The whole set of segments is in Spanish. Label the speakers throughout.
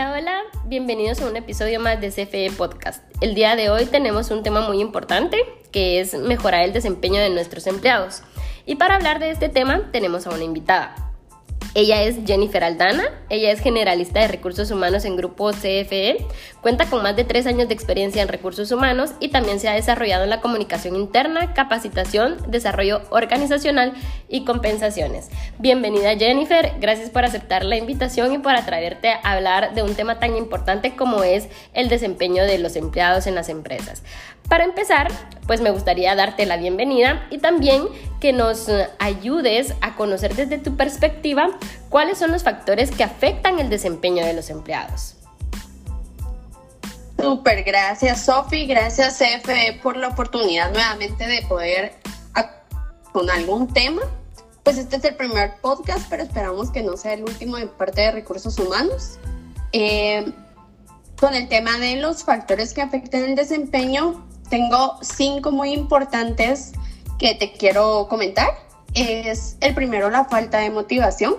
Speaker 1: Hola, hola, bienvenidos a un episodio más de CFE Podcast. El día de hoy tenemos un tema muy importante que es mejorar el desempeño de nuestros empleados. Y para hablar de este tema tenemos a una invitada. Ella es Jennifer Aldana, ella es generalista de recursos humanos en Grupo CFE, cuenta con más de tres años de experiencia en recursos humanos y también se ha desarrollado en la comunicación interna, capacitación, desarrollo organizacional y compensaciones. Bienvenida Jennifer, gracias por aceptar la invitación y por atraerte a hablar de un tema tan importante como es el desempeño de los empleados en las empresas. Para empezar, pues me gustaría darte la bienvenida y también que nos ayudes a conocer desde tu perspectiva cuáles son los factores que afectan el desempeño de los empleados.
Speaker 2: Súper, gracias Sofi, gracias CFE por la oportunidad nuevamente de poder con algún tema. Pues este es el primer podcast, pero esperamos que no sea el último en parte de recursos humanos. Eh, con el tema de los factores que afectan el desempeño, tengo cinco muy importantes que te quiero comentar. Es el primero, la falta de motivación.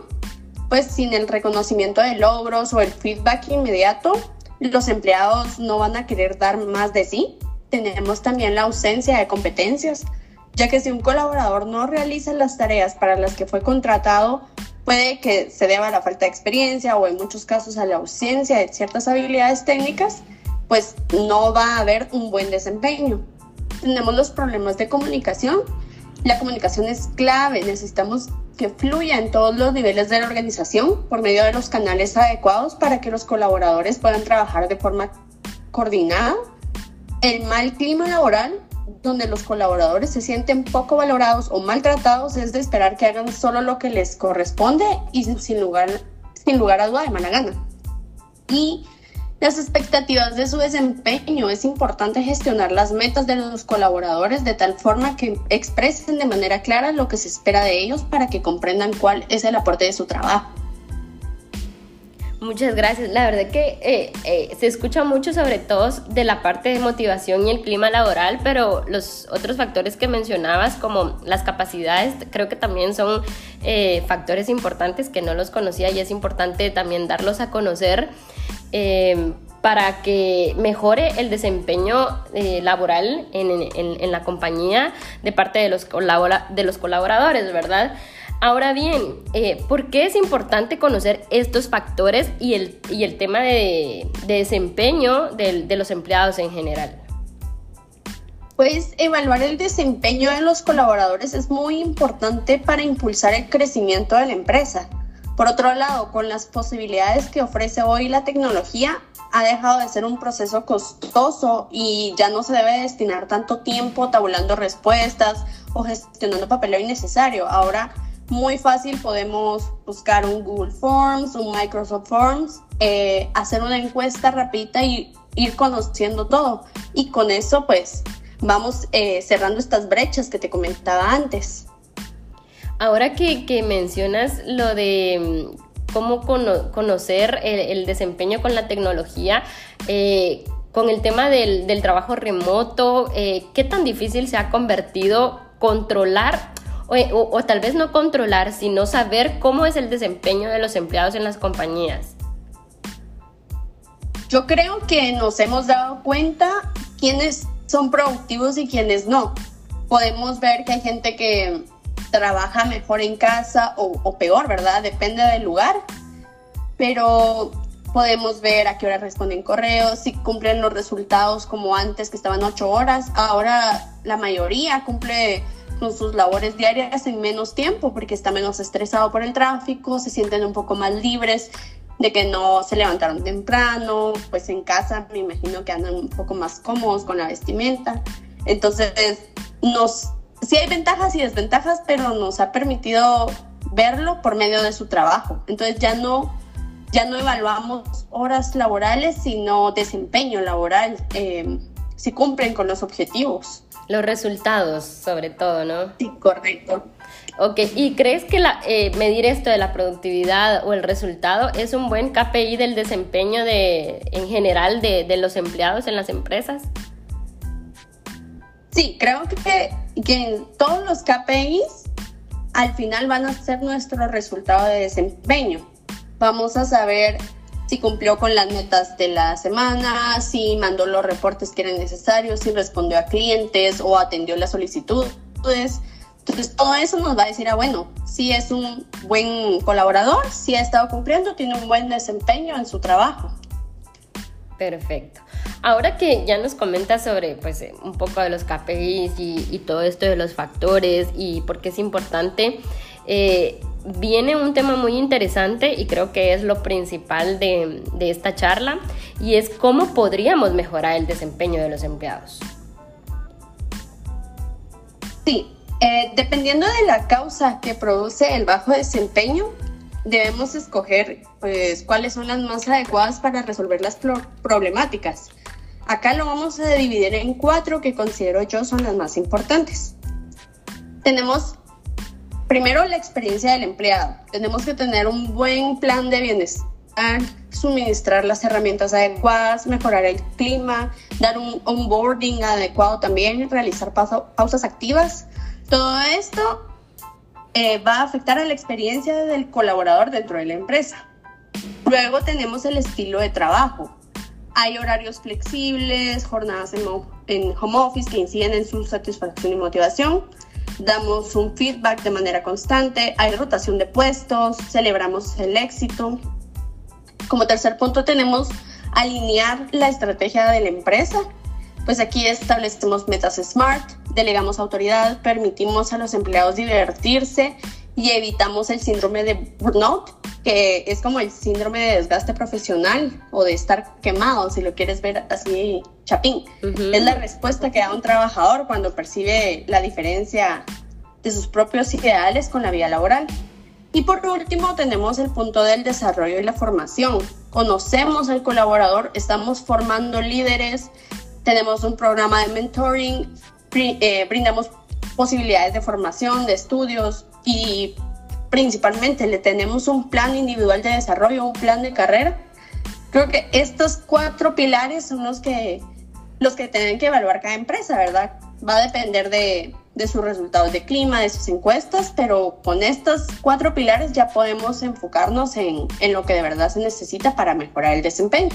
Speaker 2: Pues sin el reconocimiento de logros o el feedback inmediato, los empleados no van a querer dar más de sí. Tenemos también la ausencia de competencias, ya que si un colaborador no realiza las tareas para las que fue contratado, puede que se deba a la falta de experiencia o en muchos casos a la ausencia de ciertas habilidades técnicas pues no va a haber un buen desempeño. Tenemos los problemas de comunicación. La comunicación es clave, necesitamos que fluya en todos los niveles de la organización por medio de los canales adecuados para que los colaboradores puedan trabajar de forma coordinada. El mal clima laboral, donde los colaboradores se sienten poco valorados o maltratados, es de esperar que hagan solo lo que les corresponde y sin lugar, sin lugar a duda de mala gana. Y las expectativas de su desempeño. Es importante gestionar las metas de los colaboradores de tal forma que expresen de manera clara lo que se espera de ellos para que comprendan cuál es el aporte de su trabajo.
Speaker 1: Muchas gracias. La verdad que eh, eh, se escucha mucho sobre todo de la parte de motivación y el clima laboral, pero los otros factores que mencionabas, como las capacidades, creo que también son eh, factores importantes que no los conocía y es importante también darlos a conocer. Eh, para que mejore el desempeño eh, laboral en, la compañía de parte de los, colaboradores, ¿verdad? Ahora bien, eh, ¿por qué es importante conocer estos factores y el, tema de, desempeño de, de los empleados en general?
Speaker 2: Pues evaluar el desempeño de los colaboradores es muy importante para impulsar el crecimiento de la empresa. Por otro lado, con las posibilidades que ofrece hoy la tecnología, ha dejado de ser un proceso costoso y ya no se debe destinar tanto tiempo tabulando respuestas o gestionando papeleo innecesario. Ahora, muy fácil podemos buscar un Google Forms, un Microsoft Forms, eh, hacer una encuesta rapidita y ir conociendo todo. Y con eso, pues, vamos eh, cerrando estas brechas que te comentaba antes.
Speaker 1: Ahora que, mencionas lo de mm, cómo conocer el, desempeño con la tecnología, eh, con el tema del, trabajo remoto, eh, ¿qué tan difícil se ha convertido controlar o, tal vez no controlar, sino saber cómo es el desempeño de los empleados en las compañías?
Speaker 2: Yo creo que nos hemos dado cuenta quiénes son productivos y quiénes no. Podemos ver que hay gente que trabaja mejor en casa o, peor, ¿verdad? Depende del lugar. Pero podemos ver a qué hora responden correos, si cumplen los resultados como antes que estaban ocho horas. Ahora la mayoría cumple con sus labores diarias en menos tiempo porque está menos estresado por el tráfico, se sienten un poco más libres de que no se levantaron temprano, pues en casa me imagino que andan un poco más cómodos con la vestimenta. Entonces nos sí hay ventajas y desventajas, pero nos ha permitido verlo por medio de su trabajo. Entonces ya no, ya no evaluamos horas laborales, sino desempeño laboral, eh, si cumplen con los objetivos.
Speaker 1: Los resultados, sobre todo, ¿no?
Speaker 2: Sí, correcto.
Speaker 1: Ok, ¿y crees que la, eh, medir esto de la productividad o el resultado es un buen KPI del desempeño de, en general de, de los empleados en las empresas?
Speaker 2: Sí, creo que, que todos los KPIs al final van a ser nuestro resultado de desempeño. Vamos a saber si cumplió con las metas de la semana, si mandó los reportes que eran necesarios, si respondió a clientes o atendió las solicitudes. Entonces, todo eso nos va a decir, ah, bueno, si es un buen colaborador, si ha estado cumpliendo, tiene un buen desempeño en su trabajo.
Speaker 1: Perfecto. Ahora que ya nos comentas sobre pues, un poco de los KPIs y, y todo esto de los factores y por qué es importante, eh, viene un tema muy interesante y creo que es lo principal de, esta charla y es cómo podríamos mejorar el desempeño de los empleados.
Speaker 2: Sí, eh, dependiendo de la causa que produce el bajo desempeño, debemos escoger pues, cuáles son las más adecuadas para resolver las problemáticas. Acá lo vamos a dividir en cuatro que considero yo son las más importantes. Tenemos primero la experiencia del empleado. Tenemos que tener un buen plan de bienestar, suministrar las herramientas adecuadas, mejorar el clima, dar un onboarding adecuado también, realizar pausas activas. Todo esto eh, va a afectar a la experiencia del colaborador dentro de la empresa. Luego tenemos el estilo de trabajo. Hay horarios flexibles, jornadas en, en home office que inciden en su satisfacción y motivación damos un feedback de manera constante, hay rotación de puestos, celebramos el éxito. Como tercer punto tenemos alinear la estrategia de la empresa. Pues aquí establecemos metas SMART, delegamos autoridad, permitimos a los empleados divertirse y evitamos el síndrome de burnout, que es como el síndrome de desgaste profesional o de estar quemado, si lo quieres ver así, chapín. Es la respuesta que da un trabajador cuando percibe la diferencia de sus propios ideales con la vida laboral. Y por último tenemos el punto del desarrollo y la formación. Conocemos al colaborador, estamos formando líderes, tenemos un programa de mentoring, eh, brindamos posibilidades de formación, de estudios y principalmente le tenemos un plan individual de desarrollo, un plan de carrera. Creo que estos cuatro pilares son los que, los que tienen que evaluar cada empresa, ¿verdad? Va a depender de, de sus resultados de clima, de sus encuestas, pero con estos cuatro pilares ya podemos enfocarnos en, en lo que de verdad se necesita para mejorar el desempeño.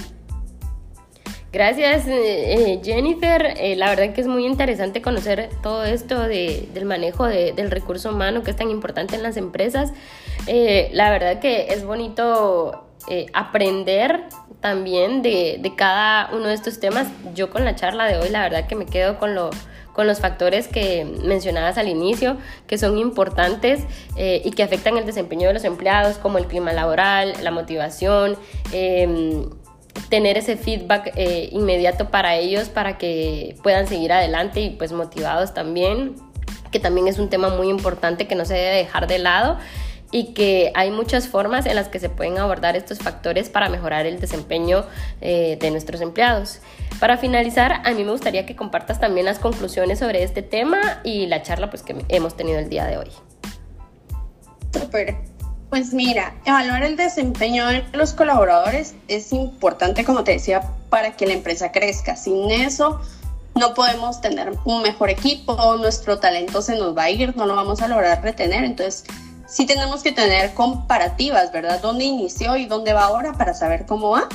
Speaker 1: Gracias eh, eh, Jennifer, eh, la verdad que es muy interesante conocer todo esto de, del manejo de, del recurso humano que es tan importante en las empresas. la verdad que es bonito aprender también de, de, cada uno de estos temas. Yo con la charla de hoy la verdad que me quedo con, lo, con los factores que mencionabas al inicio, que son importantes y que afectan el desempeño de los empleados, como el clima laboral, la motivación em, tener ese feedback eh, inmediato para ellos para que puedan seguir adelante y pues motivados también, que también es un tema muy importante que no se debe dejar de lado y que hay muchas formas en las que se pueden abordar estos factores para mejorar el desempeño eh, de nuestros empleados. Para finalizar, a mí me gustaría que compartas también las conclusiones sobre este tema y la charla pues, que hemos tenido el día de hoy.
Speaker 2: Super. Pues mira, evaluar el desempeño de los colaboradores es importante, como te decía, para que la empresa crezca. Sin eso, no podemos tener un mejor equipo, nuestro talento se nos va a ir, no lo vamos a lograr retener. Entonces, sí tenemos que tener comparativas, ¿verdad? ¿Dónde inició y dónde va ahora para saber cómo va?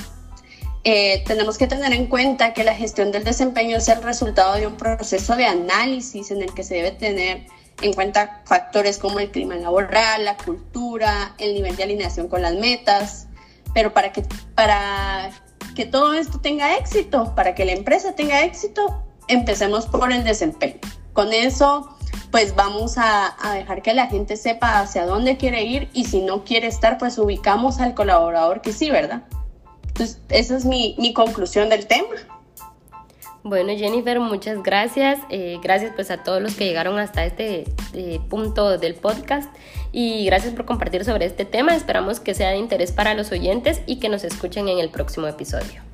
Speaker 2: Eh, tenemos que tener en cuenta que la gestión del desempeño es el resultado de un proceso de análisis en el que se debe tener en cuenta factores como el clima laboral, la cultura, el nivel de alineación con las metas, pero para que, para que todo esto tenga éxito, para que la empresa tenga éxito, empecemos por el desempeño. Con eso, pues vamos a, dejar que la gente sepa hacia dónde quiere ir y si no quiere estar, pues ubicamos al colaborador que sí, ¿verdad? Entonces, esa es mi, mi conclusión del tema.
Speaker 1: Bueno, Jennifer, muchas gracias. Eh, gracias pues a todos los que llegaron hasta este eh, punto del podcast y gracias por compartir sobre este tema. Esperamos que sea de interés para los oyentes y que nos escuchen en el próximo episodio.